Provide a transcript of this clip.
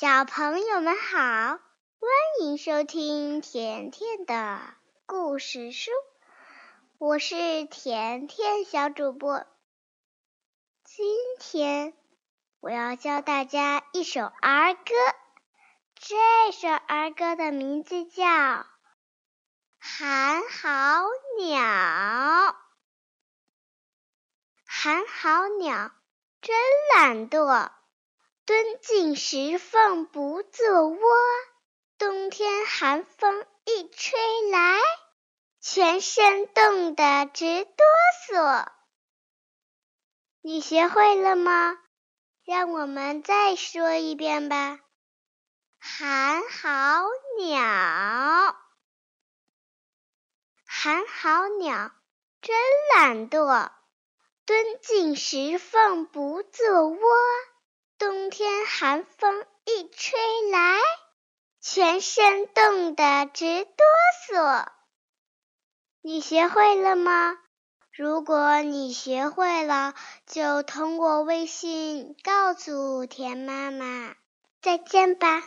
小朋友们好，欢迎收听甜甜的故事书，我是甜甜小主播。今天我要教大家一首儿歌，这首儿歌的名字叫《寒号鸟》。寒号鸟真懒惰。蹲进石缝不做窝，冬天寒风一吹来，全身冻得直哆嗦。你学会了吗？让我们再说一遍吧。寒号鸟，寒号鸟真懒惰，蹲进石缝不做窝。天寒风一吹来，全身冻得直哆嗦。你学会了吗？如果你学会了，就通过微信告诉田妈妈。再见吧。